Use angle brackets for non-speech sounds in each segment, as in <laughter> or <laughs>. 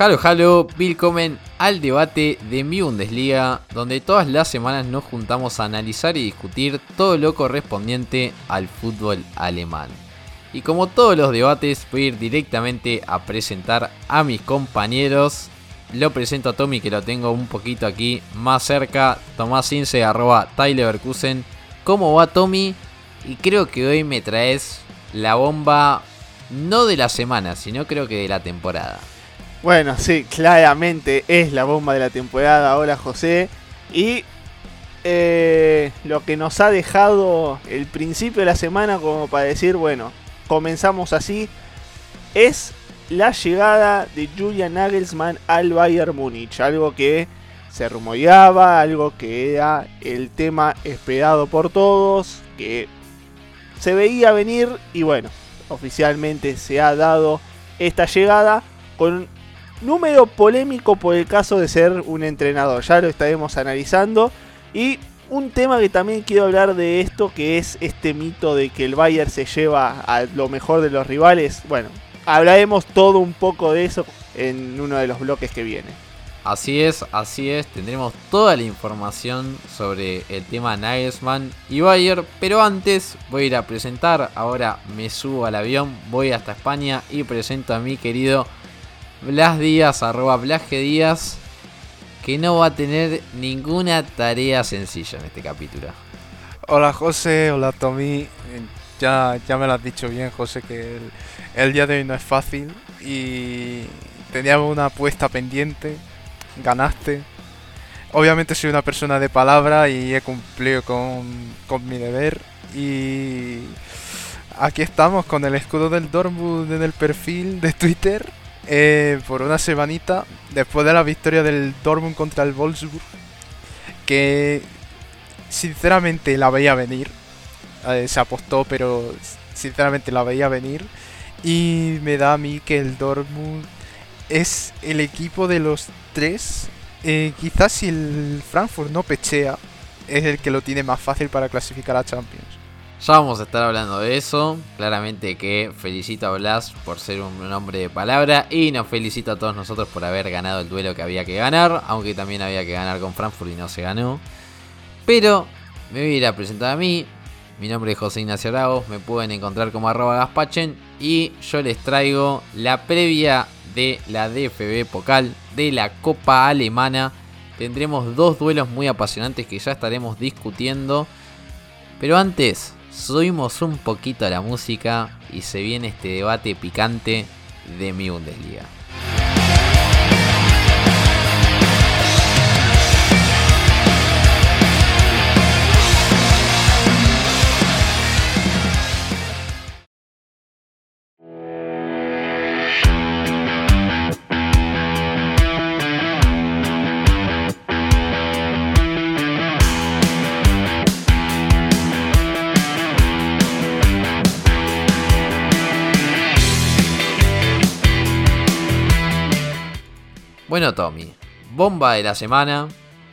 Halo Halo, willkommen al debate de mi Bundesliga, donde todas las semanas nos juntamos a analizar y discutir todo lo correspondiente al fútbol alemán. Y como todos los debates, voy a ir directamente a presentar a mis compañeros. Lo presento a Tommy, que lo tengo un poquito aquí más cerca. Tomás Ince, arroba ¿Cómo va Tommy? Y creo que hoy me traes la bomba, no de la semana, sino creo que de la temporada. Bueno, sí, claramente es la bomba de la temporada. Hola José. Y eh, lo que nos ha dejado el principio de la semana como para decir, bueno, comenzamos así, es la llegada de Julian Nagelsmann al Bayern Múnich. Algo que se rumoreaba, algo que era el tema esperado por todos, que se veía venir y bueno, oficialmente se ha dado esta llegada con número polémico por el caso de ser un entrenador. Ya lo estaremos analizando. Y un tema que también quiero hablar de esto, que es este mito de que el Bayern se lleva a lo mejor de los rivales. Bueno, hablaremos todo un poco de eso en uno de los bloques que viene. Así es, así es, tendremos toda la información sobre el tema Nagelsmann y Bayern, pero antes voy a ir a presentar, ahora me subo al avión, voy hasta España y presento a mi querido Blas Díaz, arroba Blas Díaz, que no va a tener ninguna tarea sencilla en este capítulo. Hola José, hola Tommy. Ya, ya me lo has dicho bien, José, que el, día de hoy no es fácil y teníamos una apuesta pendiente, ganaste. Obviamente soy una persona de palabra y he cumplido con, con mi deber y aquí estamos con el escudo del Dortmund en el perfil de Twitter eh, por una semanita después de la victoria del Dortmund contra el Wolfsburg, que sinceramente la veía venir. Eh, se apostó, pero sinceramente la veía venir. Y me da a mí que el Dortmund es el equipo de los tres. Eh, quizás si el Frankfurt no pechea, es el que lo tiene más fácil para clasificar a Champions. Ya vamos a estar hablando de eso. Claramente que felicito a Blas por ser un hombre de palabra. Y nos felicito a todos nosotros por haber ganado el duelo que había que ganar. Aunque también había que ganar con Frankfurt y no se ganó. Pero me voy a ir a presentar a mí. Mi nombre es José Ignacio Aragos. Me pueden encontrar como arroba gaspachen. Y yo les traigo la previa de la DFB Pokal de la Copa Alemana. Tendremos dos duelos muy apasionantes que ya estaremos discutiendo. Pero antes, subimos un poquito la música y se viene este debate picante de mi Bundesliga. Bueno, Tommy, bomba de la semana,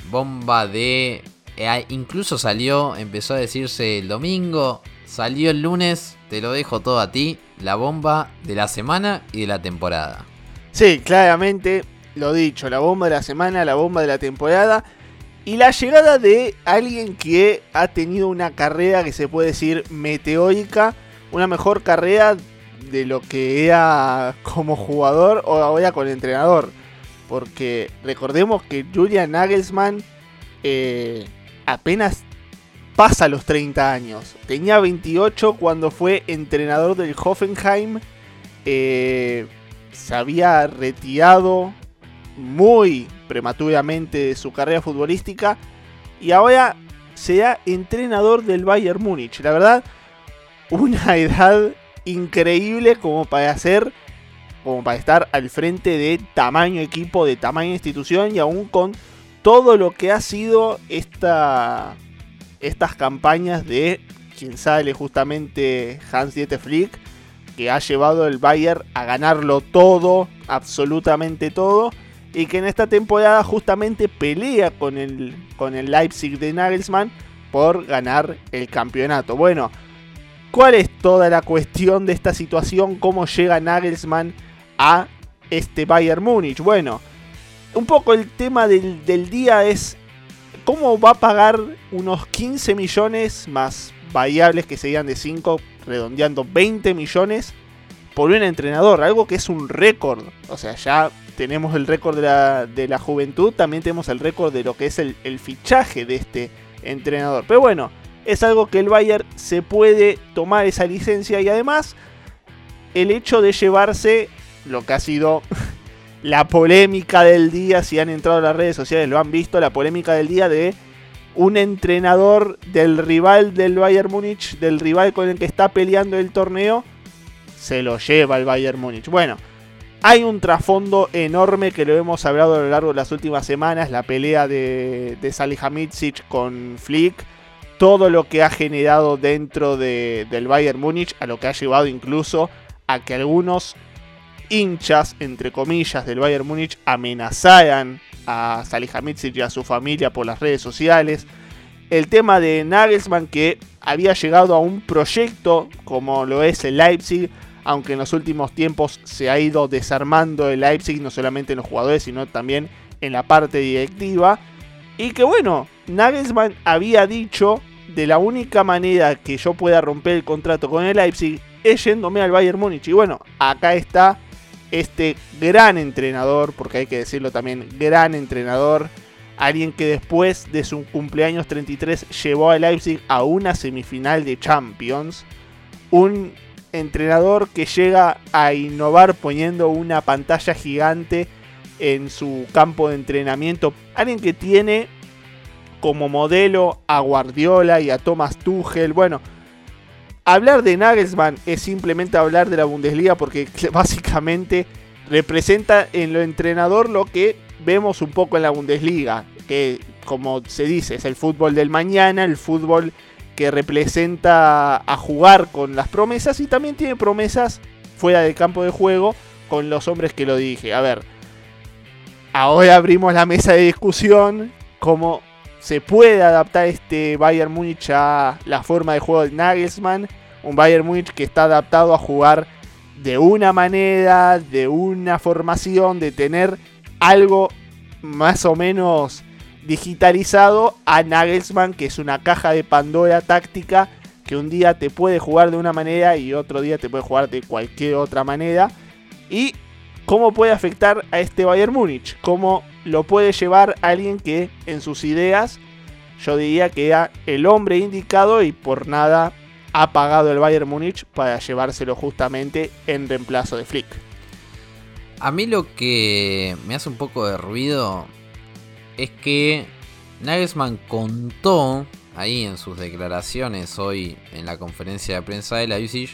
bomba de... Eh, incluso salió, empezó a decirse el domingo, salió el lunes, te lo dejo todo a ti, la bomba de la semana y de la temporada. Sí, claramente, lo dicho, la bomba de la semana, la bomba de la temporada y la llegada de alguien que ha tenido una carrera que se puede decir meteórica, una mejor carrera de lo que era como jugador o ahora con entrenador. Porque recordemos que Julian Nagelsmann eh, apenas pasa los 30 años. Tenía 28 cuando fue entrenador del Hoffenheim. Eh, se había retirado muy prematuramente de su carrera futbolística. Y ahora sea entrenador del Bayern Múnich. La verdad, una <laughs> edad increíble como para hacer, como para estar al frente de tamaño equipo, de tamaño institución y aún con todo lo que ha sido esta, estas campañas de quien sale justamente Hans Dieter Flick, que ha llevado el Bayern a ganarlo todo, absolutamente todo, y que en esta temporada justamente pelea con el, con el Leipzig de Nagelsmann por ganar el campeonato. Bueno, ¿cuál es toda la cuestión de esta situación? ¿Cómo llega Nagelsmann a este Bayern Múnich? Bueno, un poco el tema del, del día es cómo va a pagar unos 15 millones más variables que serían de 5, redondeando 20 millones por un entrenador, algo que es un récord. O sea, ya tenemos el récord de la, juventud, también tenemos el récord de lo que es el, el, fichaje de este entrenador. Pero bueno, es algo que el Bayern se puede tomar esa licencia y además el hecho de llevarse lo que ha sido la polémica del día, si han entrado a las redes sociales lo han visto, la polémica del día de un entrenador del rival del Bayern Múnich, del rival con el que está peleando el torneo, se lo lleva el Bayern Múnich. Bueno, hay un trasfondo enorme que lo hemos hablado a lo largo de las últimas semanas, la pelea de, de Salihamidzic con Flick, todo lo que ha generado dentro del Bayern Múnich, a lo que ha llevado incluso a que algunos hinchas, entre comillas, del Bayern Múnich amenazaran a Salihamidzic y a su familia por las redes sociales. El tema de Nagelsmann que había llegado a un proyecto como lo es el Leipzig, aunque en los últimos tiempos se ha ido desarmando el Leipzig, no solamente en los jugadores, sino también en la parte directiva. Y que bueno, Nagelsmann había dicho de la única manera que yo pueda romper el contrato con el Leipzig es yéndome al Bayern Múnich. Y bueno, acá está este gran entrenador, porque hay que decirlo también, gran entrenador, alguien que después de su cumpleaños 33 llevó a Leipzig a una semifinal de Champions, un entrenador que llega a innovar poniendo una pantalla gigante en su campo de entrenamiento, alguien que tiene como modelo a Guardiola y a Thomas Tuchel, bueno, hablar de Nagelsmann es simplemente hablar de la Bundesliga porque <laughs> básicamente representa en lo entrenador lo que vemos un poco en la Bundesliga, que como se dice es el fútbol del mañana, el fútbol que representa a jugar con las promesas y también tiene promesas fuera del campo de juego con los hombres que lo dije. A ver, ahora abrimos la mesa de discusión, cómo se puede adaptar este Bayern Múnich a la forma de juego de Nagelsmann. Un Bayern Múnich que está adaptado a jugar de una manera, de una formación, de tener algo más o menos digitalizado a Nagelsmann, que es una caja de Pandora táctica que un día te puede jugar de una manera y otro día te puede jugar de cualquier otra manera. Y cómo puede afectar a este Bayern Múnich, cómo lo puede llevar alguien que en sus ideas yo diría que era el hombre indicado y por nada ha pagado el Bayern Múnich para llevárselo justamente en reemplazo de Flick. A mí lo que me hace un poco de ruido es que Nagelsmann contó ahí en sus declaraciones hoy en la conferencia de prensa de Leipzig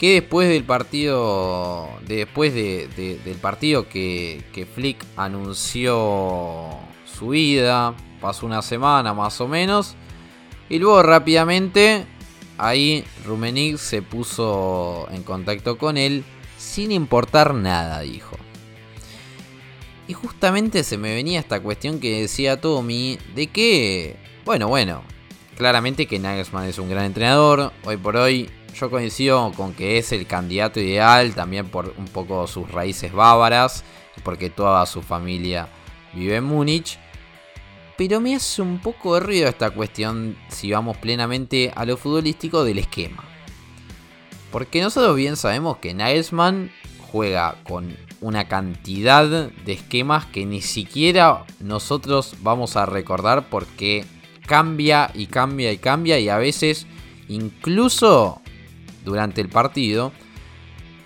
que después del partido después del partido que, Flick anunció su vida pasó una semana más o menos y luego rápidamente ahí Rumenig se puso en contacto con él sin importar nada dijo y justamente se me venía esta cuestión que decía Tommy de que, bueno, bueno, claramente que Nagelsmann es un gran entrenador. Hoy por hoy yo coincido con que es el candidato ideal, también por un poco sus raíces bávaras, porque toda su familia vive en Múnich. Pero me hace un poco de ruido esta cuestión, si vamos plenamente a lo futbolístico, del esquema. Porque nosotros bien sabemos que Nagelsmann juega con una cantidad de esquemas que ni siquiera nosotros vamos a recordar porque cambia y cambia y cambia y a veces incluso durante el partido.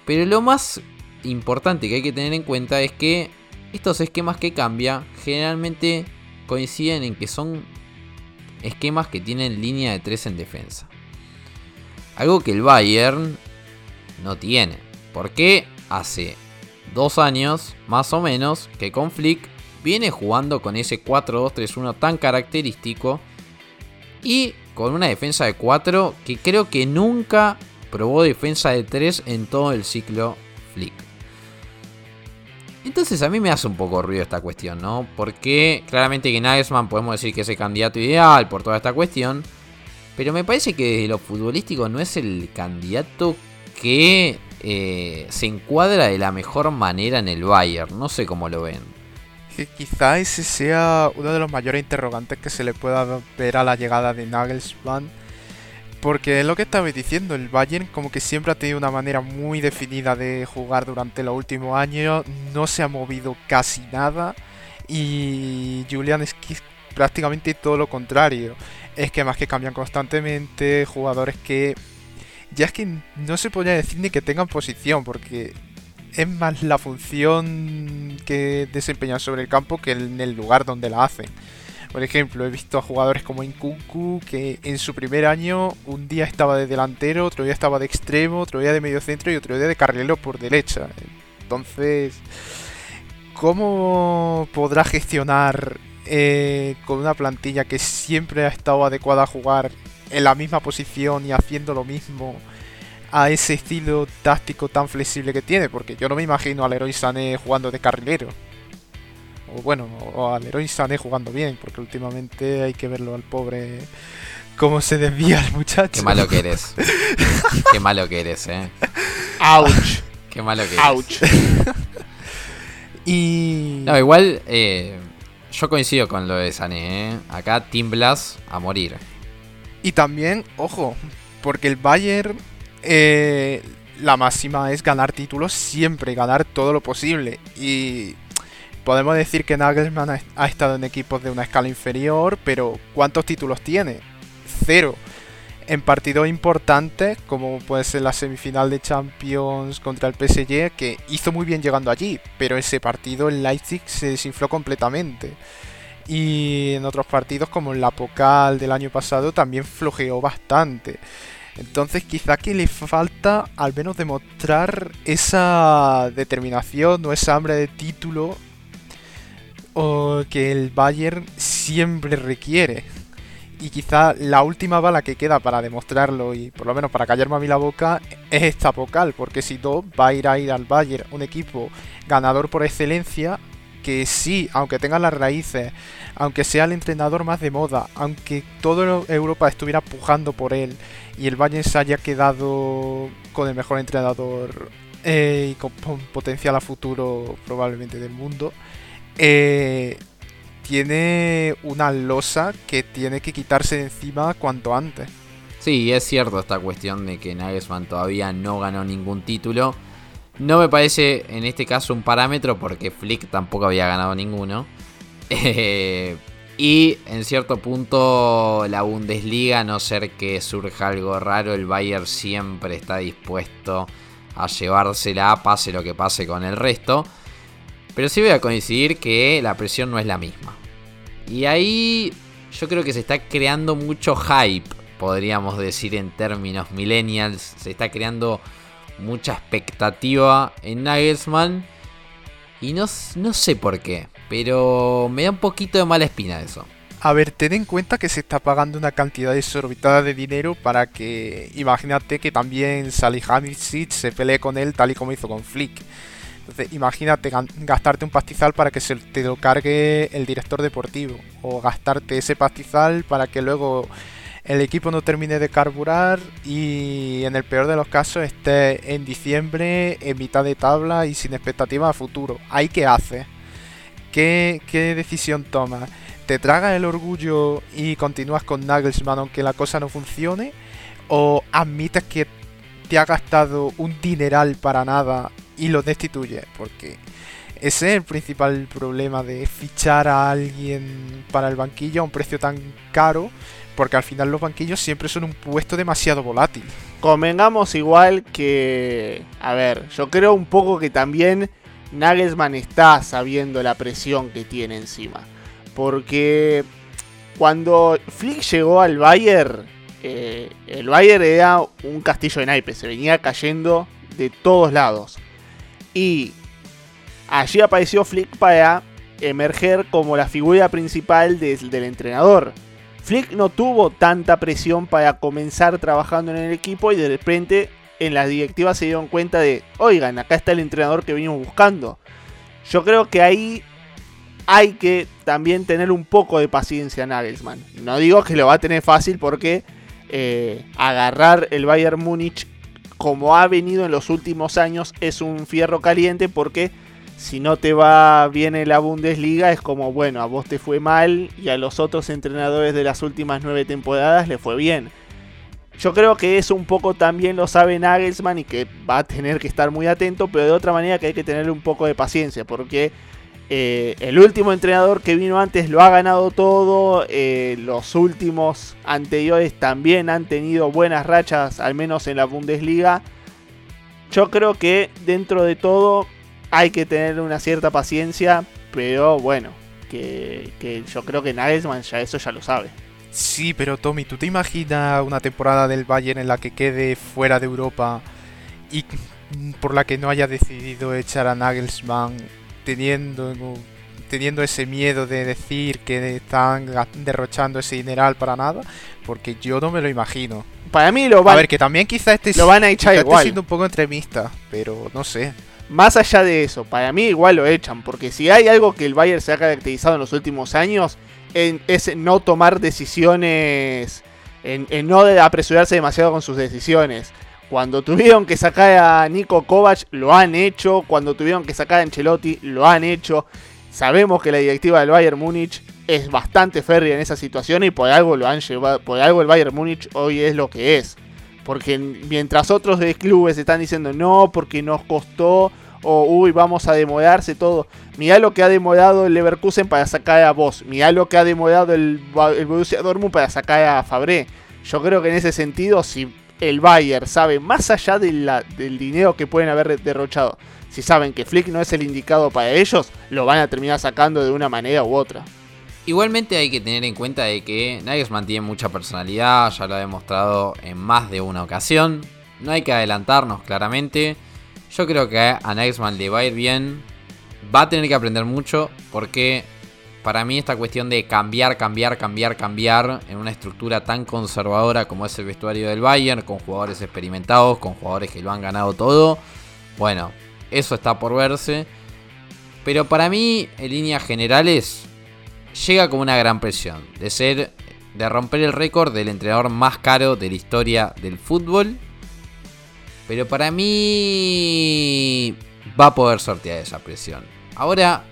Pero lo más importante que hay que tener en cuenta es que estos esquemas que cambia generalmente coinciden en que son esquemas que tienen línea de 3 en defensa. Algo que el Bayern no tiene. Porque hace dos años, más o menos, que con Flick viene jugando con ese 4-2-3-1 tan característico y con una defensa de 4 que creo que nunca probó defensa de 3 en todo el ciclo Flick. Entonces a mí me hace un poco ruido esta cuestión, ¿no? Porque claramente que Nagelsmann podemos decir que es el candidato ideal por toda esta cuestión. Pero me parece que desde lo futbolístico no es el candidato que eh, se encuadra de la mejor manera en el Bayern. No sé cómo lo ven. Que quizá ese sea uno de los mayores interrogantes que se le pueda ver a la llegada de Nagelsmann. Porque es lo que estaba diciendo, el Bayern como que siempre ha tenido una manera muy definida de jugar durante los últimos años, no se ha movido casi nada y Julian es prácticamente todo lo contrario. Esquemas que cambian constantemente, jugadores que ya es que no se podría decir ni que tengan posición, porque es más la función que desempeñan sobre el campo que en el lugar donde la hacen. Por ejemplo, he visto a jugadores como Inkunku que en su primer año un día estaba de delantero, otro día estaba de extremo, otro día de medio centro y otro día de carrilero por derecha. Entonces, ¿cómo podrá gestionar eh, con una plantilla que siempre ha estado adecuada a jugar en la misma posición y haciendo lo mismo a ese estilo táctico tan flexible que tiene, porque yo no me imagino al Leroy Sané jugando de carrilero. O bueno, o al Leroy Sané jugando bien, porque últimamente hay que verlo al pobre cómo se desvía el muchacho. Qué malo que eres. <laughs> Qué malo que eres, eh. Ouch. Qué malo que eres. Ouch. <laughs> y... No, igual eh, yo coincido con lo de Sané, ¿eh? Acá Team Blas a morir. Y también, ojo, porque el Bayern, eh, la máxima es ganar títulos siempre, ganar todo lo posible. Y podemos decir que Nagelsmann ha, estado en equipos de una escala inferior, pero ¿cuántos títulos tiene? Cero. En partidos importantes, como puede ser la semifinal de Champions contra el PSG, que hizo muy bien llegando allí, pero ese partido en Leipzig se desinfló completamente. Y en otros partidos, como en la Pocal del año pasado, también flojeó bastante. Entonces quizá que le falta al menos demostrar esa determinación o esa hambre de título o que el Bayern siempre requiere. Y quizá la última bala que queda para demostrarlo y por lo menos para callarme a mí la boca es esta Pocal, porque si no va a ir a ir al Bayern un equipo ganador por excelencia que sí, aunque tenga las raíces, aunque sea el entrenador más de moda, aunque toda Europa estuviera pujando por él y el Bayern se haya quedado con el mejor entrenador eh, y con potencial a futuro probablemente del mundo, eh, tiene una losa que tiene que quitarse de encima cuanto antes. Sí, es cierto esta cuestión de que Nagelsmann todavía no ganó ningún título. No me parece en este caso un parámetro porque Flick tampoco había ganado ninguno. Eh, y en cierto punto la Bundesliga, a no ser que surja algo raro, el Bayern siempre está dispuesto a llevársela, pase lo que pase con el resto. Pero sí voy a coincidir que la presión no es la misma. Y ahí yo creo que se está creando mucho hype, podríamos decir en términos millennials. Se está creando mucha expectativa en Nagelsmann. Y no, no sé por qué, pero me da un poquito de mala espina eso. A ver, ten en cuenta que se está pagando una cantidad desorbitada de dinero para que, imagínate que también Salihamidzic se pelee con él tal y como hizo con Flick. Entonces, imagínate gastarte un pastizal para que se te lo cargue el director deportivo. O gastarte ese pastizal para que luego el equipo no termine de carburar y en el peor de los casos esté en diciembre en mitad de tabla y sin expectativa a futuro. ¿Hay qué hace? ¿Qué, ¿Qué decisión tomas? ¿Te tragas el orgullo y continúas con Nagelsmann aunque la cosa no funcione? ¿O admites que te ha gastado un dineral para nada y lo destituyes? Porque ese es el principal problema de fichar a alguien para el banquillo a un precio tan caro porque al final los banquillos siempre son un puesto demasiado volátil. Convengamos igual que, a ver, yo creo un poco que también Nagelsmann está sabiendo la presión que tiene encima. Porque cuando Flick llegó al Bayern, eh, el Bayern era un castillo de naipes, se venía cayendo de todos lados. Y allí apareció Flick para emerger como la figura principal del entrenador. Flick no tuvo tanta presión para comenzar trabajando en el equipo y de repente en las directivas se dieron cuenta de, oigan, acá está el entrenador que venimos buscando. Yo creo que ahí hay que también tener un poco de paciencia Nagelsmann. No digo que lo va a tener fácil porque eh, agarrar el Bayern Múnich como ha venido en los últimos años es un fierro caliente porque si no te va bien en la Bundesliga es como, bueno, a vos te fue mal y a los otros entrenadores de las últimas nueve temporadas le fue bien. Yo creo que eso un poco también lo sabe Nagelsmann y que va a tener que estar muy atento, pero de otra manera que hay que tener un poco de paciencia, porque eh, el último entrenador que vino antes lo ha ganado todo, eh, los últimos anteriores también han tenido buenas rachas, al menos en la Bundesliga. Yo creo que dentro de todo hay que tener una cierta paciencia, pero bueno, que, yo creo que Nagelsmann ya eso ya lo sabe. Sí, pero Tommy, ¿tú te imaginas una temporada del Bayern en la que quede fuera de Europa y por la que no haya decidido echar a Nagelsmann teniendo, teniendo ese miedo de decir que están derrochando ese dineral para nada? Porque yo no me lo imagino. Para mí lo van a ver que también quizás este lo van a echar igual. siendo un poco entremista, pero no sé. Más allá de eso, para mí igual lo echan, porque si hay algo que el Bayern se ha caracterizado en los últimos años, es no tomar decisiones, en, no apresurarse demasiado con sus decisiones. Cuando tuvieron que sacar a Nico Kovac, lo han hecho. Cuando tuvieron que sacar a Ancelotti, lo han hecho. Sabemos que la directiva del Bayern Múnich es bastante férrea en esa situación y por algo lo han llevado, por algo el Bayern Múnich hoy es lo que es. Porque mientras otros de clubes están diciendo no, porque nos costó, o uy, vamos a demorarse todo. Mirá lo que ha demorado el Leverkusen para sacar a vos. Mirá lo que ha demorado el, el Borussia Dortmund para sacar a Fabré. Yo creo que en ese sentido, si el Bayern sabe, más allá de del dinero que pueden haber derrochado, si saben que Flick no es el indicado para ellos, lo van a terminar sacando de una manera u otra. Igualmente hay que tener en cuenta de que Nagelsmann tiene mucha personalidad, ya lo ha demostrado en más de una ocasión. No hay que adelantarnos claramente. Yo creo que a Nagelsmann le va a ir bien. Va a tener que aprender mucho porque para mí esta cuestión de cambiar, cambiar, cambiar, cambiar en una estructura tan conservadora como es el vestuario del Bayern, con jugadores experimentados, con jugadores que lo han ganado todo, bueno, eso está por verse. Pero para mí, en líneas generales, llega con una gran presión de ser de romper el récord del entrenador más caro de la historia del fútbol. Pero para mí va a poder sortear esa presión. Ahora,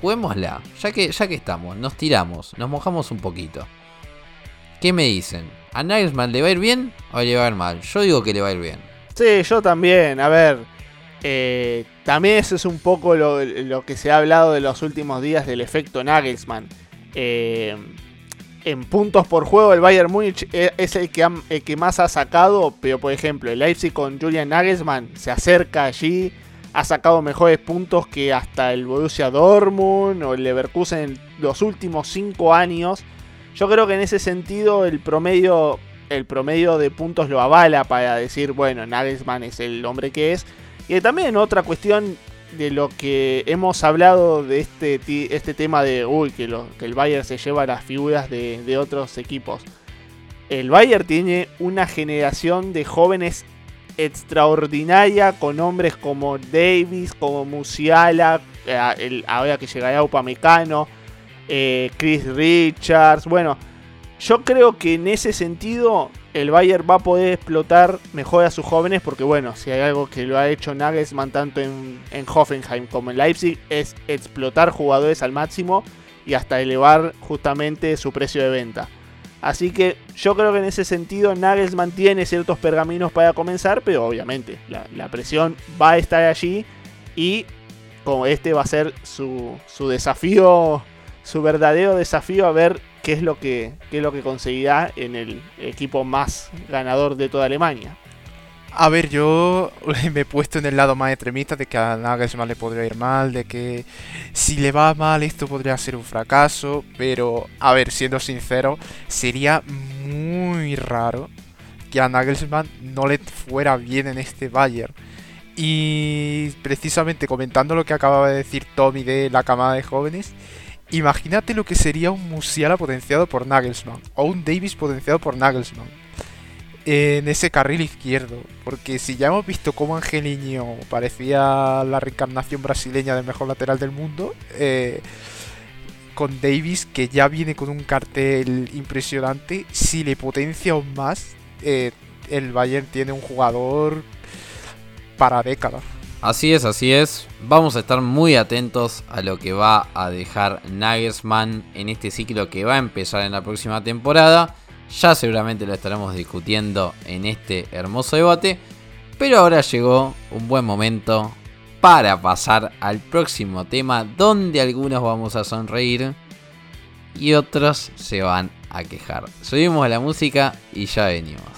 juguémosla. Ya que, ya que estamos, nos tiramos, nos mojamos un poquito. ¿Qué me dicen? ¿A Nagelsmann le va a ir bien o le va a ir mal? Yo digo que le va a ir bien. Sí, yo también. A ver, eh, también eso es un poco lo, lo, que se ha hablado de los últimos días del efecto Nagelsmann. Eh, en puntos por juego el Bayern Múnich e, es el que, que más ha sacado, pero por ejemplo el Leipzig con Julian Nagelsmann se acerca allí, ha sacado mejores puntos que hasta el Borussia Dortmund o el Leverkusen en los últimos 5 años. Yo creo que en ese sentido el promedio, el promedio de puntos lo avala para decir, bueno, Nagelsmann es el hombre que es. Y también otra cuestión de lo que hemos hablado de este, este tema de uy, que, el Bayern se lleva las figuras de, otros equipos. El Bayern tiene una generación de jóvenes extraordinaria con hombres como Davis, como Musiala, eh, ahora que llegará Upamecano, eh, Chris Richards. Bueno, yo creo que en ese sentido el Bayern va a poder explotar mejor a sus jóvenes porque bueno, si hay algo que lo ha hecho Nagelsmann tanto en, Hoffenheim como en Leipzig es explotar jugadores al máximo y hasta elevar justamente su precio de venta. Así que yo creo que en ese sentido Nagelsmann tiene ciertos pergaminos para comenzar, pero obviamente la, presión va a estar allí y como este va a ser su, su desafío, su verdadero desafío a ver qué es lo que, es lo que conseguirá en el equipo más ganador de toda Alemania. A ver, yo <laughs> me he puesto en el lado más extremista de que a Nagelsmann le podría ir mal, de que si le va mal esto podría ser un fracaso, pero a ver, siendo sincero, sería muy raro que a Nagelsmann no le fuera bien en este Bayern. Y precisamente comentando lo que acababa de decir Tommy de la camada de jóvenes, imagínate lo que sería un Musiala potenciado por Nagelsmann o un Davis potenciado por Nagelsmann en ese carril izquierdo. Porque si ya hemos visto cómo Angeliño parecía la reencarnación brasileña del mejor lateral del mundo, eh, con Davis, que ya viene con un cartel impresionante, si le potencia aún más, eh, el Bayern tiene un jugador para décadas. Así es, así es. Vamos a estar muy atentos a lo que va a dejar Nagelsmann en este ciclo que va a empezar en la próxima temporada. Ya seguramente lo estaremos discutiendo en este hermoso debate. Pero ahora llegó un buen momento para pasar al próximo tema donde algunos vamos a sonreír y otros se van a quejar. Subimos la música y ya venimos.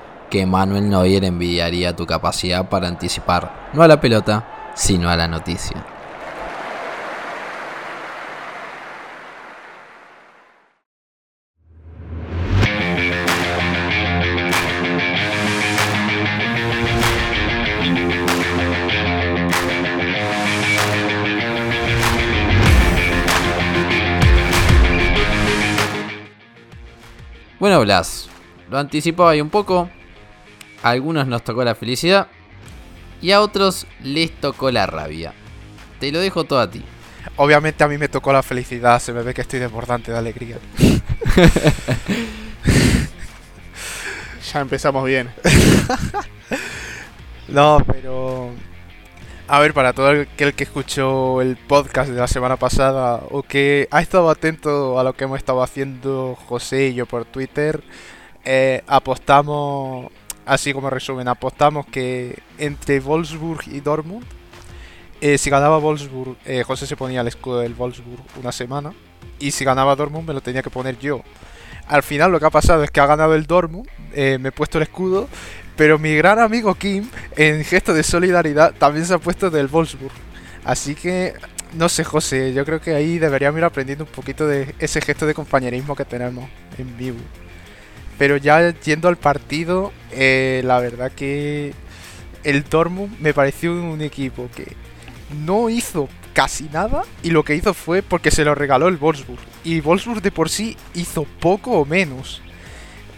que Manuel Neuer envidiaría tu capacidad para anticipar no a la pelota, sino a la noticia. Bueno, Blas, lo anticipaba ahí un poco, a algunos nos tocó la felicidad y a otros les tocó la rabia. Te lo dejo todo a ti. Obviamente a mí me tocó la felicidad, se me ve que estoy desbordante de alegría. <laughs> ya empezamos bien. <laughs> no, pero... A ver, para todo aquel que escuchó el podcast de la semana pasada o que ha estado atento a lo que hemos estado haciendo José y yo por Twitter, eh, apostamos Así como resumen, apostamos que entre Wolfsburg y Dortmund, eh, si ganaba Wolfsburg, eh, José se ponía el escudo del Wolfsburg una semana. Y si ganaba Dortmund, me lo tenía que poner yo. Al final lo que ha pasado es que ha ganado el Dortmund, eh, me he puesto el escudo, pero mi gran amigo Kim, en gesto de solidaridad, también se ha puesto del Wolfsburg. Así que, no sé, José, yo creo que ahí deberíamos ir aprendiendo un poquito de ese gesto de compañerismo que tenemos en vivo. Pero ya yendo al partido, eh, la verdad que el Dortmund me pareció un equipo que no hizo casi nada y lo que hizo fue porque se lo regaló el Wolfsburg. Y Wolfsburg de por sí hizo poco o menos.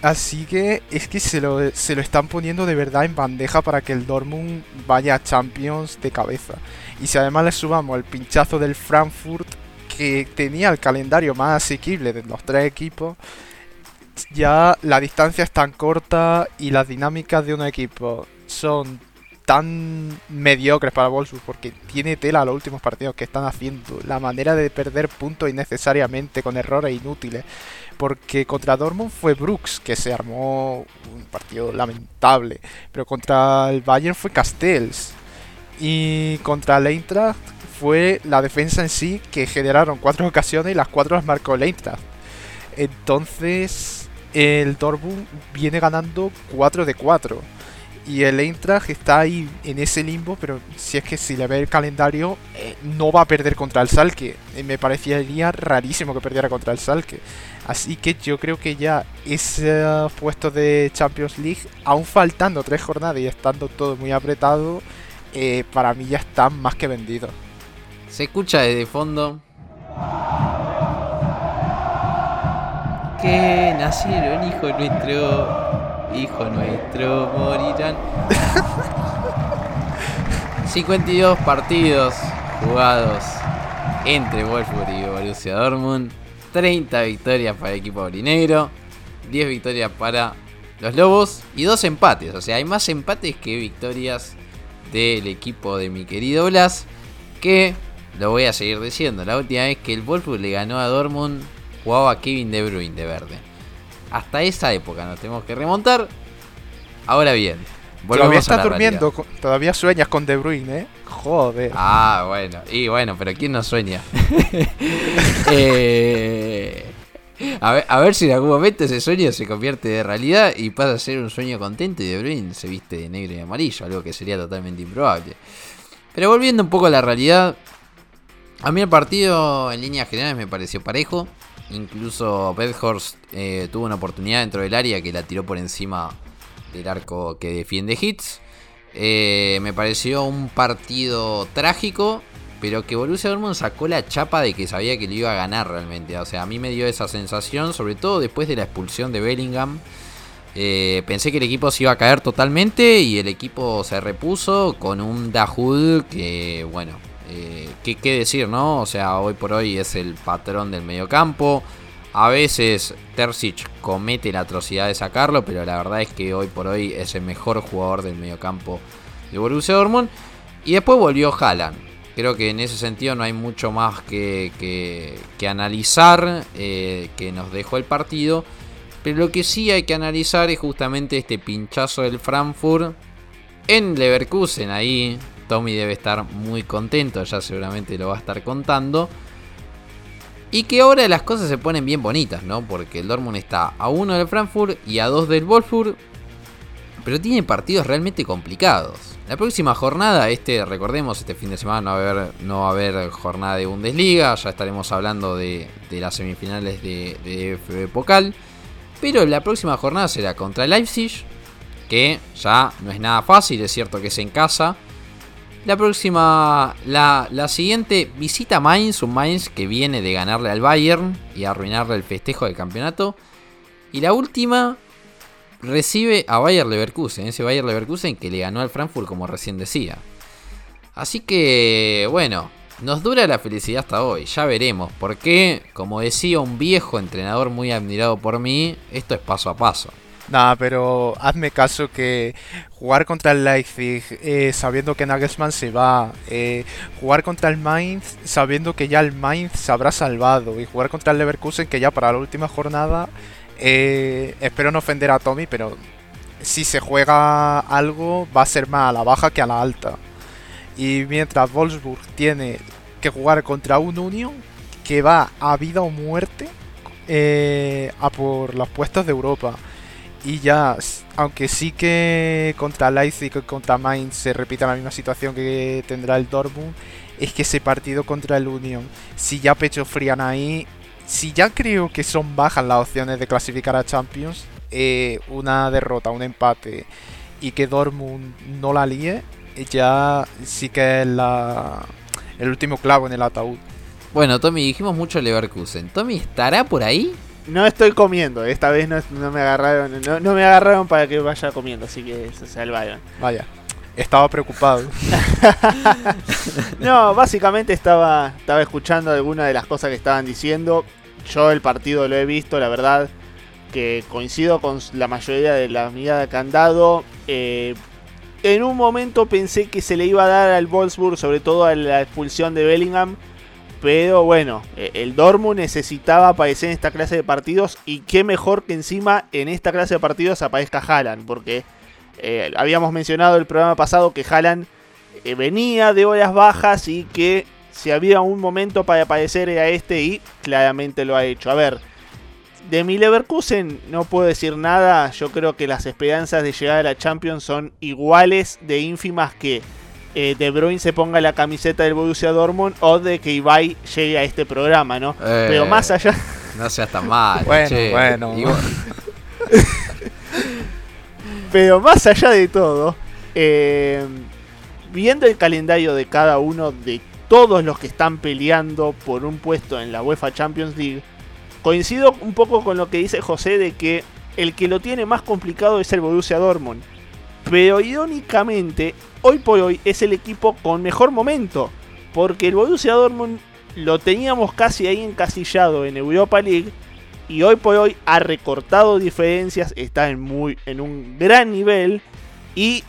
Así que es que se lo, se lo están poniendo de verdad en bandeja para que el Dortmund vaya a Champions de cabeza. Y si además le subamos el pinchazo del Frankfurt, que tenía el calendario más asequible de los tres equipos, ya la distancia es tan corta y las dinámicas de un equipo son tan mediocres para Wolfsburg porque tiene tela los últimos partidos que están haciendo. La manera de perder puntos innecesariamente con errores inútiles. Porque contra Dortmund fue Brooks que se armó un partido lamentable. Pero contra el Bayern fue Castells. Y contra el fue la defensa en sí que generaron cuatro ocasiones y las cuatro las marcó el. Entonces el Dortmund viene ganando 4 de 4. Y el Eintracht está ahí en ese limbo, pero si es que si le ve el calendario, eh, no va a perder contra el Salke. Eh, me parecería rarísimo que perdiera contra el Salke. Así que yo creo que ya ese puesto de Champions League, aún faltando tres jornadas y estando todo muy apretado, eh, para mí ya está más que vendido. Se escucha desde fondo que nacieron, hijo nuestro, hijo nuestro, morirán. <laughs> 52 partidos jugados entre Wolfsburg y Borussia Dortmund. 30 victorias para el equipo aurinegro. 10 victorias para los Lobos y 2 empates. O sea, hay más empates que victorias del equipo de mi querido Blas. Que lo voy a seguir diciendo. La última vez que el Wolfsburg le ganó a Dortmund jugaba Kevin De Bruyne de verde. Hasta esa época nos tenemos que remontar. Ahora bien, todavía estás durmiendo, todavía sueñas con De Bruyne, ¿eh? Joder. Ah, bueno, y bueno, pero ¿quién no sueña? <laughs> Eh, a, ver, si en algún momento ese sueño se convierte de realidad y pasa a ser un sueño contento y De Bruyne se viste de negro y amarillo, algo que sería totalmente improbable. Pero volviendo un poco a la realidad, a mí el partido en líneas generales me pareció parejo. Incluso Bedhorst eh, tuvo una oportunidad dentro del área que la tiró por encima del arco que defiende hits. Eh, me pareció un partido trágico, pero que Borussia Dortmund sacó la chapa de que sabía que le iba a ganar realmente. O sea, a mí me dio esa sensación, sobre todo después de la expulsión de Bellingham. Eh, pensé que el equipo se iba a caer totalmente y el equipo se repuso con un Dahoud que, bueno, eh, ¿qué, ¿qué, decir, no? O sea, hoy por hoy es el patrón del mediocampo. A veces Terzic comete la atrocidad de sacarlo, pero la verdad es que hoy por hoy es el mejor jugador del mediocampo de Borussia Dortmund. Y después volvió Haaland. Creo que en ese sentido no hay mucho más que, que, analizar eh, que nos dejó el partido. Pero lo que sí hay que analizar es justamente este pinchazo del Frankfurt en Leverkusen. Ahí Tommy debe estar muy contento, ya seguramente lo va a estar contando. Y que ahora las cosas se ponen bien bonitas, ¿no? Porque el Dortmund está a uno del Frankfurt y a dos del Wolfsburg. Pero tiene partidos realmente complicados. La próxima jornada, este, recordemos, este fin de semana no va a haber, jornada de Bundesliga. Ya estaremos hablando de, las semifinales de, de FB Pokal. Pero la próxima jornada será contra Leipzig. Que ya no es nada fácil, es cierto que es en casa. La próxima, la, siguiente visita Mainz, un Mainz que viene de ganarle al Bayern y arruinarle el festejo del campeonato. Y la última recibe a Bayer Leverkusen, ese Bayer Leverkusen que le ganó al Frankfurt como recién decía. Así que, bueno, nos dura la felicidad hasta hoy, ya veremos, porque, como decía un viejo entrenador muy admirado por mí, esto es paso a paso. Nada, pero hazme caso que jugar contra el Leipzig eh, sabiendo que Nagelsmann se va, eh, jugar contra el Mainz sabiendo que ya el Mainz se habrá salvado y jugar contra el Leverkusen que ya para la última jornada, eh, espero no ofender a Tommy, pero si se juega algo va a ser más a la baja que a la alta. Y mientras Wolfsburg tiene que jugar contra un Union que va a vida o muerte a por los puestos de Europa. Y ya, aunque sí que contra Leipzig y contra Mainz se repita la misma situación que tendrá el Dortmund, es que ese partido contra el Union, si ya pecho frían ahí, si ya creo que son bajas las opciones de clasificar a Champions, eh, una derrota, un empate y que Dortmund no la líe, ya sí que es la, el último clavo en el ataúd. Bueno, Tommy, dijimos mucho Leverkusen. ¿Tommy estará por ahí? No estoy comiendo, esta vez no, me agarraron, no, me agarraron para que vaya comiendo, así que se salvaron. Vaya, estaba preocupado. <laughs> no, básicamente estaba, estaba escuchando algunas de las cosas que estaban diciendo. Yo el partido lo he visto, la verdad que coincido con la mayoría de la mirada que han dado. Eh, en un momento pensé que se le iba a dar al Wolfsburg, sobre todo a la expulsión de Bellingham pero bueno, eh, el Dortmund necesitaba aparecer en esta clase de partidos y qué mejor que encima en esta clase de partidos aparezca Haaland, porque eh, habíamos mencionado el programa pasado que Haaland eh, venía de horas bajas y que si había un momento para aparecer era este y claramente lo ha hecho. A ver, de mi Leverkusen no puedo decir nada, yo creo que las esperanzas de llegar a la Champions son iguales de ínfimas que eh, De Bruyne se ponga la camiseta del Borussia Dortmund o de que Ibai llegue a este programa, ¿no? Eh, Pero más allá... No seas tan mal. <laughs> bueno, bueno. <laughs> Pero más allá de todo, eh, viendo el calendario de cada uno de todos los que están peleando por un puesto en la UEFA Champions League, coincido un poco con lo que dice José de que el que lo tiene más complicado es el Borussia Dortmund. Pero irónicamente, hoy por hoy es el equipo con mejor momento. Porque el Borussia Dortmund lo teníamos casi ahí encasillado en Europa League. Y hoy por hoy ha recortado diferencias, está en, muy, en un gran nivel. Y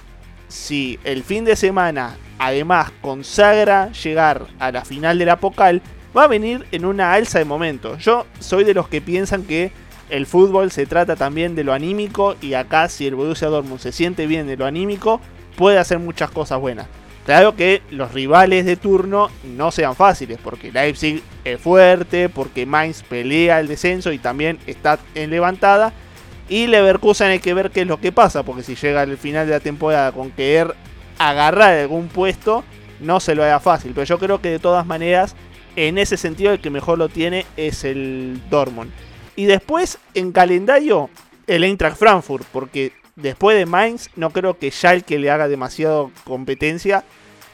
si el fin de semana además consagra llegar a la final de la Pocal, va a venir en una alza de momento. Yo soy de los que piensan que el fútbol se trata también de lo anímico y acá si el Borussia Dortmund se siente bien de lo anímico, puede hacer muchas cosas buenas. Claro que los rivales de turno no sean fáciles, porque Leipzig es fuerte, porque Mainz pelea el descenso y también está en levantada. Y Leverkusen hay que ver qué es lo que pasa, porque si llega al final de la temporada con querer agarrar algún puesto, no se lo haga fácil. Pero yo creo que de todas maneras, en ese sentido, el que mejor lo tiene es el Dortmund. Y después, en calendario, el Eintracht Frankfurt, porque después de Mainz, no creo que Schalke le haga demasiado competencia.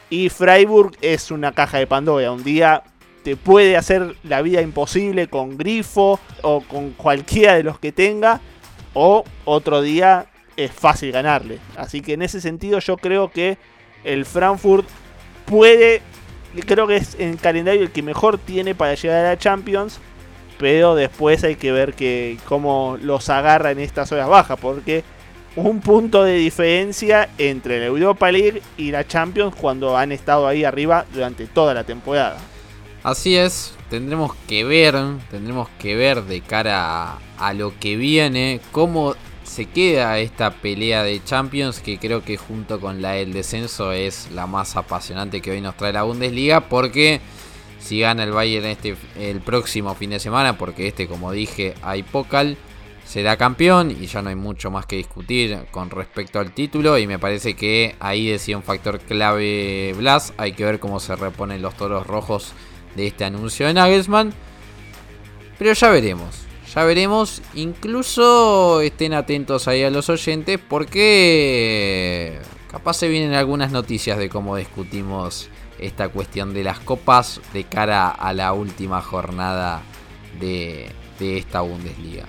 Y Freiburg es una caja de Pandora. Un día te puede hacer la vida imposible con Grifo o con cualquiera de los que tenga. O otro día es fácil ganarle. Así que en ese sentido yo creo que el Frankfurt puede, creo que es en calendario el que mejor tiene para llegar a la Champions. Pero después hay que ver que cómo los agarra en estas horas bajas. Porque un punto de diferencia entre la Europa League y la Champions cuando han estado ahí arriba durante toda la temporada. Así es, tendremos que ver, tendremos que ver de cara a, a lo que viene, cómo se queda esta pelea de Champions que creo que junto con la del descenso es la más apasionante que hoy nos trae la Bundesliga porque si gana el Bayern este el próximo fin de semana porque este como dije hay Pokal será campeón y ya no hay mucho más que discutir con respecto al título y me parece que ahí decía un factor clave Blas, hay que ver cómo se reponen los toros rojos de este anuncio de Nagelsmann, pero ya veremos, ya veremos, incluso estén atentos ahí a los oyentes porque capaz se vienen algunas noticias de cómo discutimos esta cuestión de las copas de cara a la última jornada de, de esta Bundesliga.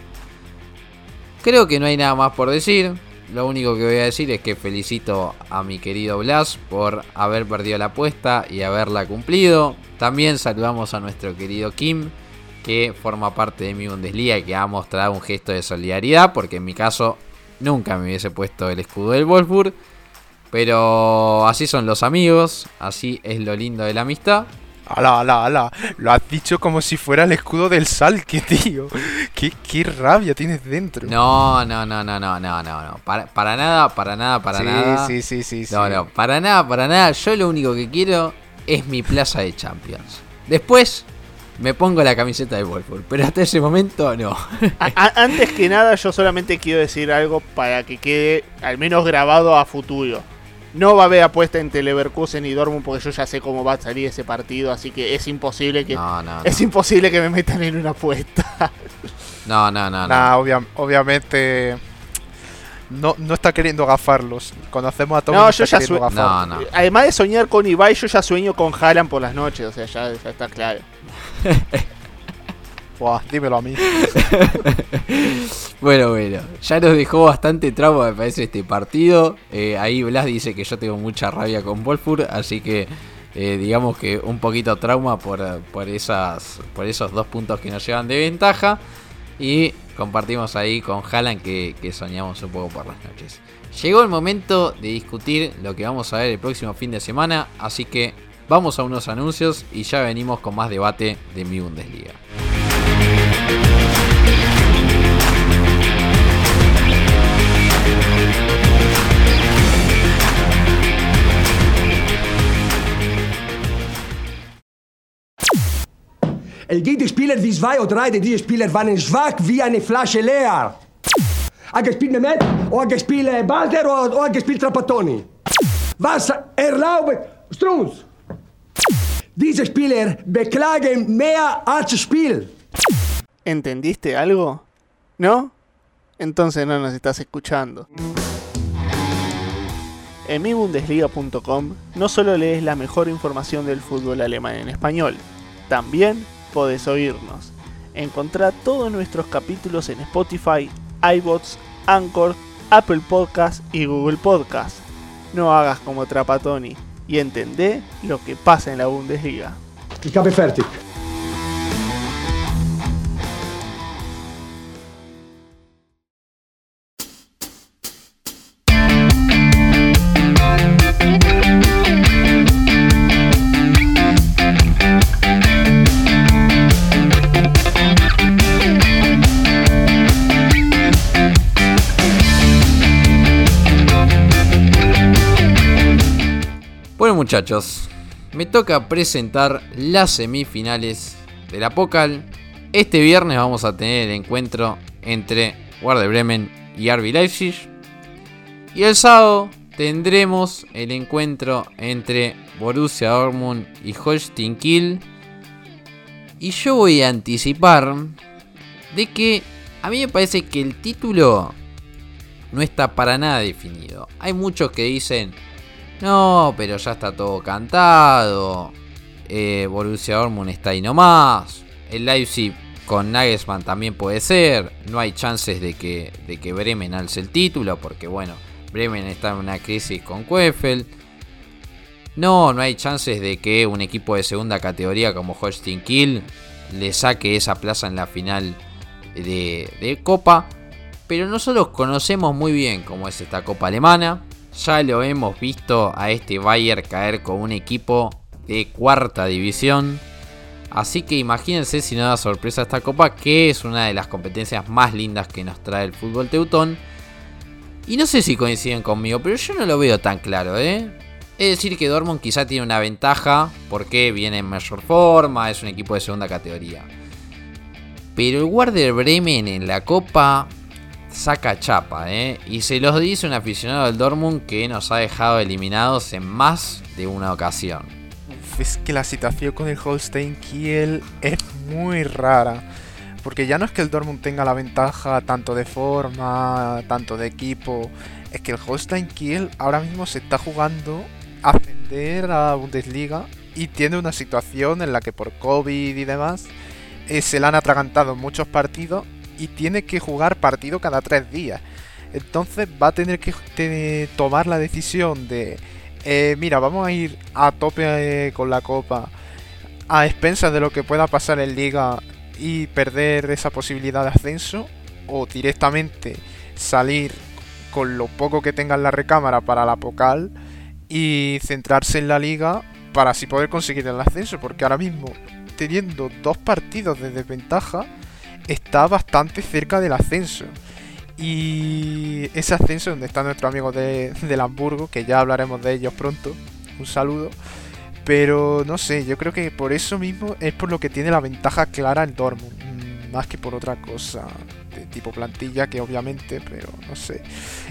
Creo que no hay nada más por decir. Lo único que voy a decir es que felicito a mi querido Blas por haber perdido la apuesta y haberla cumplido. También saludamos a nuestro querido Kim, que forma parte de mi Bundesliga y que ha mostrado un gesto de solidaridad, porque en mi caso nunca me hubiese puesto el escudo del Wolfsburg. Pero así son los amigos, así es lo lindo de la amistad. Ala, ala, ala. Lo has dicho como si fuera el escudo del Salque, <laughs> tío. ¿Qué, qué rabia tienes dentro. No, no, no, no, no, no, no, no. Para, para nada, para nada, para sí, nada. Sí, sí, sí, sí. No, no, para nada, para nada. Yo lo único que quiero es mi plaza de Champions. Después me pongo la camiseta de Wolfsburg, pero hasta ese momento no. Antes que nada, yo solamente quiero decir algo para que quede al menos grabado a futuro. No va a haber apuesta entre Leverkusen y Dortmund porque yo ya sé cómo va a salir ese partido, así que es imposible que No, no, no. es imposible que me metan en una apuesta. <laughs> No, no, no, no. Nah, obvia- obviamente. No, no está queriendo gafarlos. Conocemos a todos. No, no yo está ya queriendo sue- gafarlos. No, no. Además de soñar con Ibai, yo ya sueño con Haaland por las noches, o sea, ya, ya está claro. <laughs> Dímelo a mí. <laughs> Bueno, bueno, ya nos dejó bastante trauma, me parece, este partido. Eh, ahí Blas dice que yo tengo mucha rabia con Wolfsburg, así que eh, digamos que un poquito trauma por, por, esas, por esos dos puntos que nos llevan de ventaja. Y compartimos ahí con Haaland que, que soñamos un poco por las noches. Llegó el momento de discutir lo que vamos a ver el próximo fin de semana, así que vamos a unos anuncios y ya venimos con más debate de mi Bundesliga. Es gibt Spieler wie zwei oder drei, diese Spieler waren schwach wie eine Flasche leer. Ha gespielt Mehmet, oder gespielt äh, Balder, oder, oder gespielt Trapattoni. Was erlaubt Strunz? Diese Spieler beklagen mehr als Spiel. ¿Entendiste algo? ¿No? Entonces no nos estás escuchando. En mibundesliga.com no solo lees la mejor información del fútbol alemán en español, también podés oírnos. Encontrá todos nuestros capítulos en Spotify, iBots, Anchor, Apple Podcast y Google Podcast. No hagas como Trapatoni y entendé lo que pasa en la Bundesliga. Muchachos, me toca presentar las semifinales de la Pokal. Este viernes vamos a tener el encuentro entre Werder Bremen y RB Leipzig. Y el sábado tendremos el encuentro entre Borussia Dortmund y Holstein Kiel. Y yo voy a anticipar de que a mí me parece que el título no está para nada definido. Hay muchos que dicen, no, pero ya está todo cantado. Eh, Borussia Dortmund está ahí nomás. El Leipzig con Nagelsmann también puede ser. No hay chances de que, de que Bremen alce el título. Porque bueno, Bremen está en una crisis con Kueffel. No, no hay chances de que un equipo de segunda categoría como Holstein Kiel le saque esa plaza en la final de, de Copa. Pero nosotros conocemos muy bien cómo es esta Copa Alemana. Ya lo hemos visto a este Bayern caer con un equipo de cuarta división. Así que imagínense si no da sorpresa esta copa, que es una de las competencias más lindas que nos trae el fútbol teutón. Y no sé si coinciden conmigo, pero yo no lo veo tan claro, ¿eh? Es decir, que Dortmund quizá tiene una ventaja porque viene en mayor forma, es un equipo de segunda categoría. Pero el Werder Bremen en la copa saca chapa, ¿eh? Y se los dice un aficionado del Dortmund que nos ha dejado eliminados en más de una ocasión. Es que la situación con el Holstein Kiel es muy rara. Porque ya no es que el Dortmund tenga la ventaja tanto de forma, tanto de equipo. Es que el Holstein Kiel ahora mismo se está jugando a ascender a la Bundesliga y tiene una situación en la que por COVID y demás eh, se le han atragantado muchos partidos y tiene que jugar partido cada tres días. Entonces va a tener que tomar la decisión de, eh, mira, vamos a ir a tope eh, con la copa, a expensas de lo que pueda pasar en liga y perder esa posibilidad de ascenso, o directamente salir con lo poco que tenga en la recámara para la Pocal y centrarse en la liga para así poder conseguir el ascenso, porque ahora mismo, teniendo dos partidos de desventaja, está bastante cerca del ascenso. Y ese ascenso donde está nuestro amigo de, del Hamburgo, que ya hablaremos de ellos pronto. Un saludo. Pero no sé, yo creo que por eso mismo es por lo que tiene la ventaja clara el Dortmund. mm, Más que por otra cosa de tipo plantilla, que obviamente, pero no sé.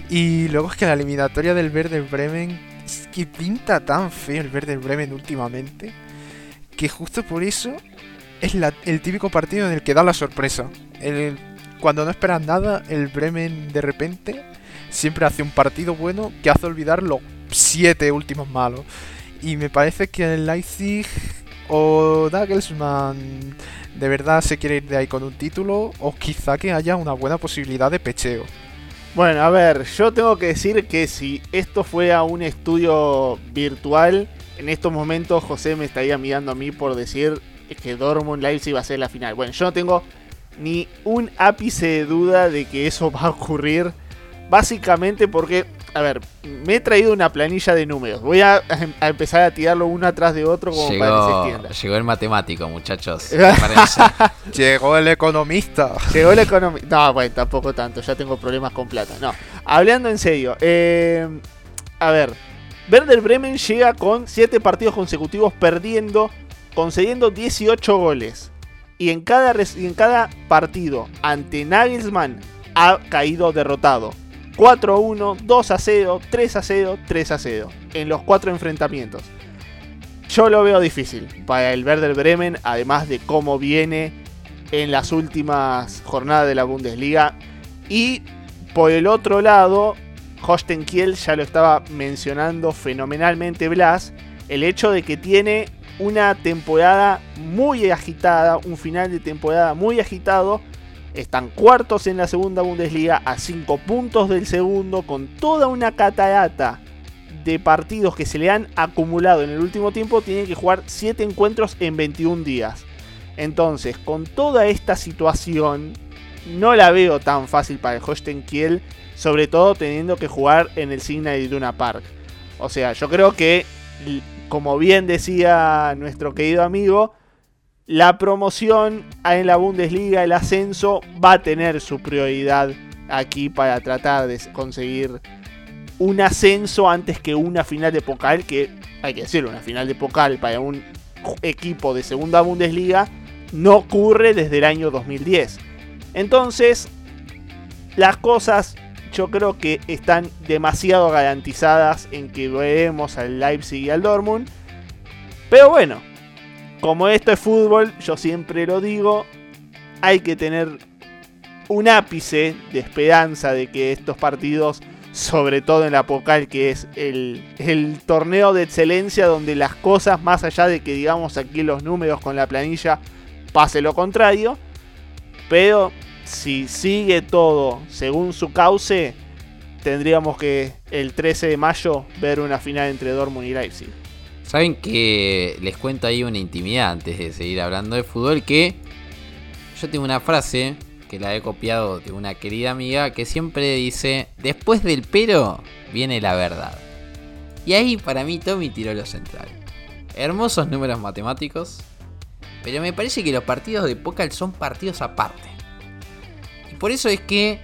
Y luego es que la eliminatoria del Verde Bremen es que pinta tan feo el Verde Bremen últimamente. Que justo por eso es el típico partido en el que da la sorpresa. El- cuando no esperas nada, el Bremen de repente siempre hace un partido bueno que hace olvidar los siete últimos malos. Y me parece que el Leipzig o Nagelsmann de verdad se quiere ir de ahí con un título o quizá que haya una buena posibilidad de pecheo. Bueno, a ver, yo tengo que decir que si esto fuera un estudio virtual, en estos momentos José me estaría mirando a mí por decir que Dortmund Leipzig va a ser la final. Bueno, yo no tengo ni un ápice de duda de que eso va a ocurrir. Básicamente porque, a ver, me he traído una planilla de números. Voy a, a empezar a tirarlo uno atrás de otro como para que se Llegó, entienda. llegó el matemático, muchachos. <laughs> Llegó el economista. Llegó la economía. No, bueno, tampoco tanto. Ya tengo problemas con plata. No. Hablando en serio. eh, a ver. Werder Bremen llega con 7 partidos consecutivos perdiendo. Concediendo 18 goles. Y en cada, en cada partido ante Nagelsmann ha caído derrotado. 4-1, 2-0, 3-0, 3-0. En los 4 enfrentamientos. Yo lo veo difícil para el Werder Bremen. Además de cómo viene en las últimas jornadas de la Bundesliga. Y por el otro lado, Holstein Kiel ya lo estaba mencionando fenomenalmente Blas, el hecho de que tiene una temporada muy agitada, un final de temporada muy agitado. Están cuartos en la segunda Bundesliga a 5 puntos del segundo con toda una catarata de partidos que se le han acumulado en el último tiempo. Tienen que jugar 7 encuentros en 21 días. Entonces, con toda esta situación, no la veo tan fácil para el Holstein Kiel, sobre todo teniendo que jugar en el Signal Iduna Park. O sea, yo creo que, como bien decía nuestro querido amigo, la promoción en la Bundesliga, el ascenso, va a tener su prioridad aquí para tratar de conseguir un ascenso antes que una final de Pokal, que hay que decirlo, una final de Pokal para un equipo de segunda Bundesliga no ocurre desde el año 2010. Entonces, las cosas yo creo que están demasiado garantizadas en que veremos al Leipzig y al Dortmund. Pero bueno, como esto es fútbol, yo siempre lo digo, hay que tener un ápice de esperanza de que estos partidos, sobre todo en la Pocal, que es el, el torneo de excelencia donde las cosas, más allá de que digamos aquí los números con la planilla, pase lo contrario. Pero si sigue todo según su cauce, tendríamos que el 13 de mayo ver una final entre Dortmund y Leipzig. Saben que les cuento ahí una intimidad antes de seguir hablando de fútbol que yo tengo una frase que la he copiado de una querida amiga que siempre dice, después del pero viene la verdad. Y ahí para mí Tommy tiró lo central. Hermosos números matemáticos, pero me parece que los partidos de Pokal son partidos aparte. Por eso es que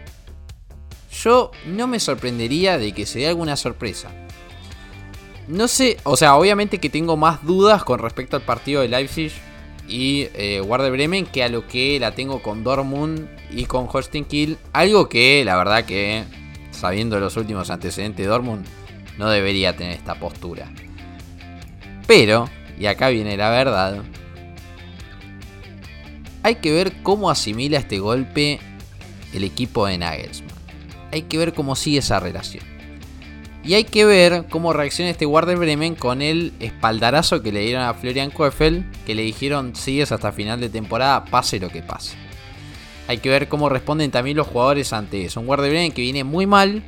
yo no me sorprendería de que se dé alguna sorpresa. No sé, o sea, obviamente que tengo más dudas con respecto al partido de Leipzig y eh, Bremen que a lo que la tengo con Dortmund y con Holstein Kiel. Algo que la verdad que, sabiendo los últimos antecedentes de Dortmund, no debería tener esta postura. Pero, y acá viene la verdad, hay que ver cómo asimila este golpe el equipo de Nagelsmann. Hay que ver cómo sigue esa relación. Y hay que ver cómo reacciona este Werder Bremen con el espaldarazo que le dieron a Florian Koeffel, que le dijeron sigues hasta final de temporada, pase lo que pase. Hay que ver cómo responden también los jugadores ante eso. Un Werder Bremen que viene muy mal,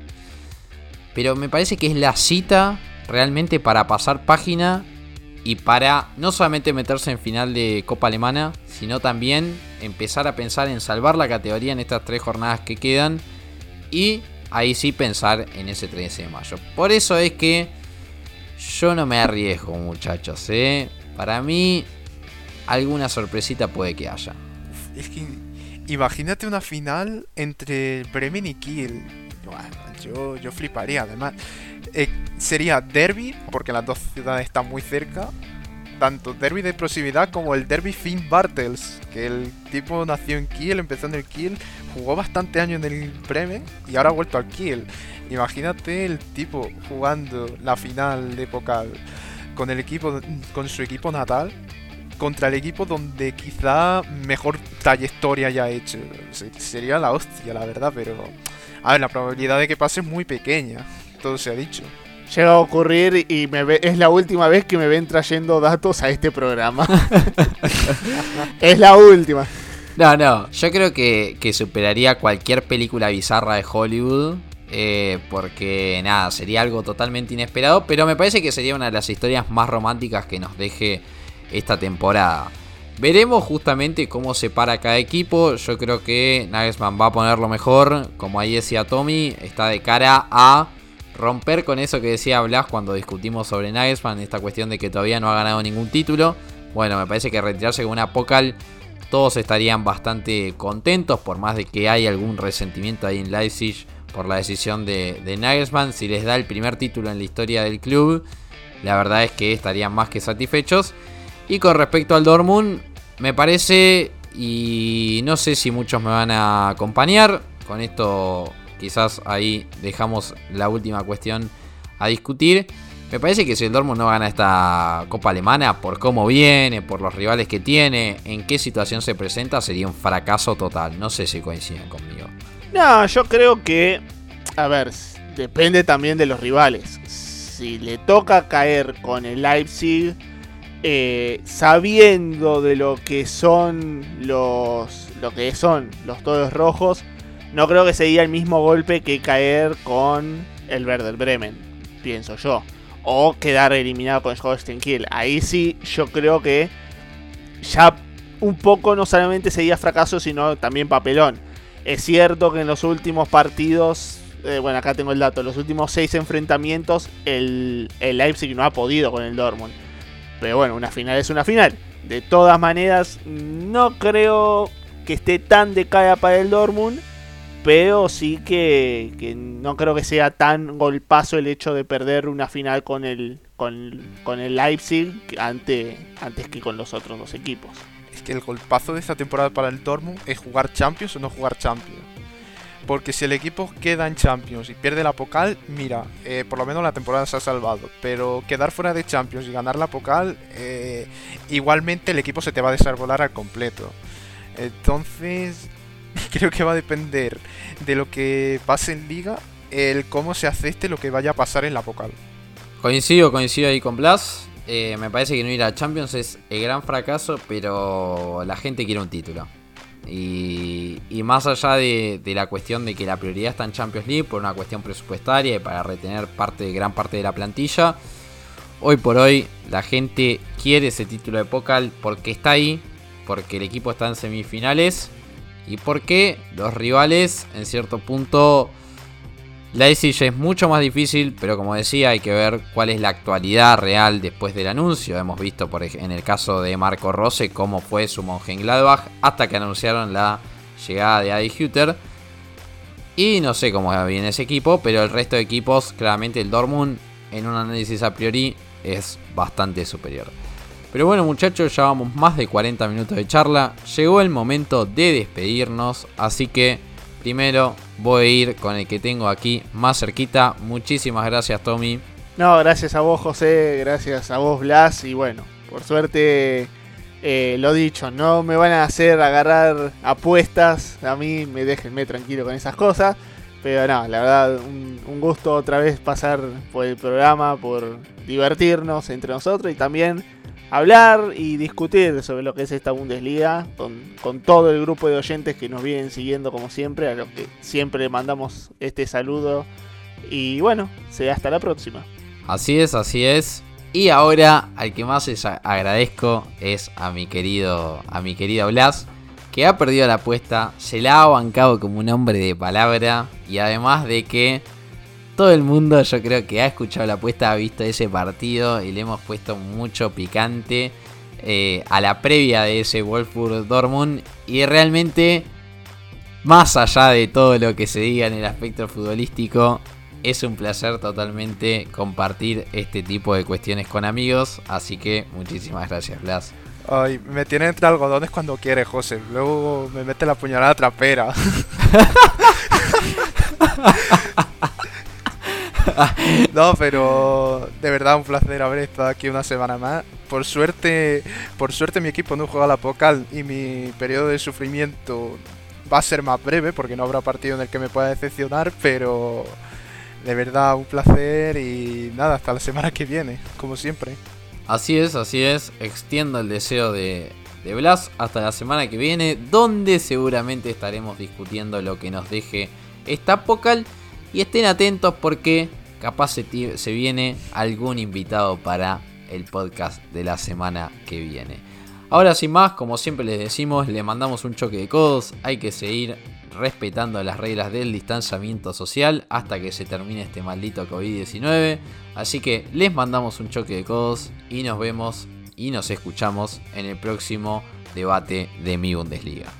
pero me parece que es la cita realmente para pasar página y para no solamente meterse en final de Copa Alemana, sino también empezar a pensar en salvar la categoría en estas tres jornadas que quedan y ahí sí pensar en ese 13 de mayo. Por eso es que yo no me arriesgo, muchachos. ¿eh? Para mí, alguna sorpresita puede que haya. Es que imagínate una final entre Bremen y Kiel. yo, yo fliparía, además. Eh, sería derby, porque las dos ciudades están muy cerca. Tanto derby de proximidad como el derby Finn Bartels, que el tipo nació en Kiel, empezó en el Kiel, jugó bastante años en el Bremen y ahora ha vuelto al Kiel. Imagínate el tipo jugando la final de Pokal con el equipo, con su equipo natal, contra el equipo donde quizá mejor trayectoria haya hecho. Sería la hostia, la verdad, pero a ver, la probabilidad de que pase es muy pequeña todo se ha dicho. Llega a ocurrir y me es la última vez que me ven trayendo datos a este programa. <laughs> es la última. No, no, yo creo que, superaría cualquier película bizarra de Hollywood. Eh, porque nada, sería algo totalmente inesperado. Pero me parece que sería una de las historias más románticas que nos deje esta temporada. Veremos justamente cómo se para cada equipo. Yo creo que Nagelsmann va a ponerlo mejor. Como ahí decía Tommy, está de cara a romper con eso que decía Blas cuando discutimos sobre Nagelsmann, esta cuestión de que todavía no ha ganado ningún título. Bueno, me parece que retirarse con una Pokal todos estarían bastante contentos, por más de que hay algún resentimiento ahí en Leipzig por la decisión de, de Nagelsmann. Si les da el primer título en la historia del club, la verdad es que estarían más que satisfechos. Y con respecto al Dortmund, me parece, y no sé si muchos me van a acompañar, con esto quizás ahí dejamos la última cuestión a discutir. Me parece que si el Dortmund no gana esta Copa Alemana, por cómo viene, por los rivales que tiene, en qué situación se presenta, sería un fracaso total. No sé si coinciden conmigo. No, yo creo que, a ver, depende también de los rivales. Si le toca caer con el Leipzig, eh, sabiendo de lo que son los lo que son los todos rojos, no creo que sería el mismo golpe que caer con el Werder Bremen, pienso yo. O quedar eliminado con Holstein Kiel. Ahí sí, yo creo que ya un poco no solamente sería fracaso, sino también papelón. Es cierto que en los últimos partidos, eh, bueno, acá tengo el dato, los últimos seis enfrentamientos, el, el Leipzig no ha podido con el Dortmund. Pero bueno, una final es una final. De todas maneras, no creo que esté tan de cara para el Dortmund. Pero sí que, que, no creo que sea tan golpazo el hecho de perder una final con el, con, con el Leipzig ante, antes que con los otros dos equipos. Es que el golpazo de esta temporada para el Dortmund es jugar Champions o no jugar Champions. Porque si el equipo queda en Champions y pierde la Pocal, mira, eh, por lo menos la temporada se ha salvado. Pero quedar fuera de Champions y ganar la Pocal, eh, igualmente el equipo se te va a desarbolar al completo. Entonces, <laughs> creo que va a depender de lo que pase en Liga, el cómo se acepte lo que vaya a pasar en la Pocal. Coincido, coincido ahí con Blas. Eh, me parece que no ir a Champions es el gran fracaso, pero la gente quiere un título. Y, y más allá de, de, la cuestión de que la prioridad está en Champions League por una cuestión presupuestaria y para retener parte, gran parte de la plantilla, hoy por hoy la gente quiere ese título de Pokal porque está ahí, porque el equipo está en semifinales y porque los rivales en cierto punto la ya es mucho más difícil, pero como decía, hay que ver cuál es la actualidad real después del anuncio. Hemos visto por en el caso de Marco Rose cómo fue su Mönchengladbach hasta que anunciaron la llegada de Adi Hutter. Y no sé cómo viene ese equipo, pero el resto de equipos, claramente el Dortmund, en un análisis a priori, es bastante superior. Pero bueno muchachos, ya vamos más de 40 minutos de charla. Llegó el momento de despedirnos, así que primero voy a ir con el que tengo aquí más cerquita. Muchísimas gracias, Tommy. No, gracias a vos, José. Gracias a vos, Blas. Y bueno, por suerte, eh, lo dicho, no me van a hacer agarrar apuestas. A mí me déjenme tranquilo con esas cosas. Pero no, la verdad, un, un gusto otra vez pasar por el programa, por divertirnos entre nosotros y también hablar y discutir sobre lo que es esta Bundesliga con, todo el grupo de oyentes que nos vienen siguiendo como siempre, a los que siempre mandamos este saludo. Y bueno, será hasta la próxima. Así es, así es. Y ahora al que más les agradezco es a mi querido, a mi querido Blas, que ha perdido la apuesta, se la ha bancado como un hombre de palabra y además de que todo el mundo yo creo que ha escuchado la apuesta, ha visto ese partido y le hemos puesto mucho picante eh, a la previa de ese Wolfsburg Dortmund y realmente más allá de todo lo que se diga en el aspecto futbolístico es un placer totalmente compartir este tipo de cuestiones con amigos así que muchísimas gracias Blas Ay, me tiene entre algodones cuando quiere, José. Luego me mete la puñalada trapera. <laughs> <laughs> no, pero de verdad un placer haber estado aquí una semana más. Por suerte, por suerte mi equipo no juega la Pocal y mi periodo de sufrimiento va a ser más breve porque no habrá partido en el que me pueda decepcionar, pero de verdad un placer y nada, hasta la semana que viene, como siempre. Así es, así es, extiendo el deseo de, de Blas hasta la semana que viene, donde seguramente estaremos discutiendo lo que nos deje esta Pocal. Y estén atentos porque capaz se, viene algún invitado para el podcast de la semana que viene. Ahora sin más, como siempre les decimos, le mandamos un choque de codos, hay que seguir respetando las reglas del distanciamiento social hasta que se termine este maldito COVID-19. Así que les mandamos un choque de codos y nos vemos y nos escuchamos en el próximo debate de mi Bundesliga.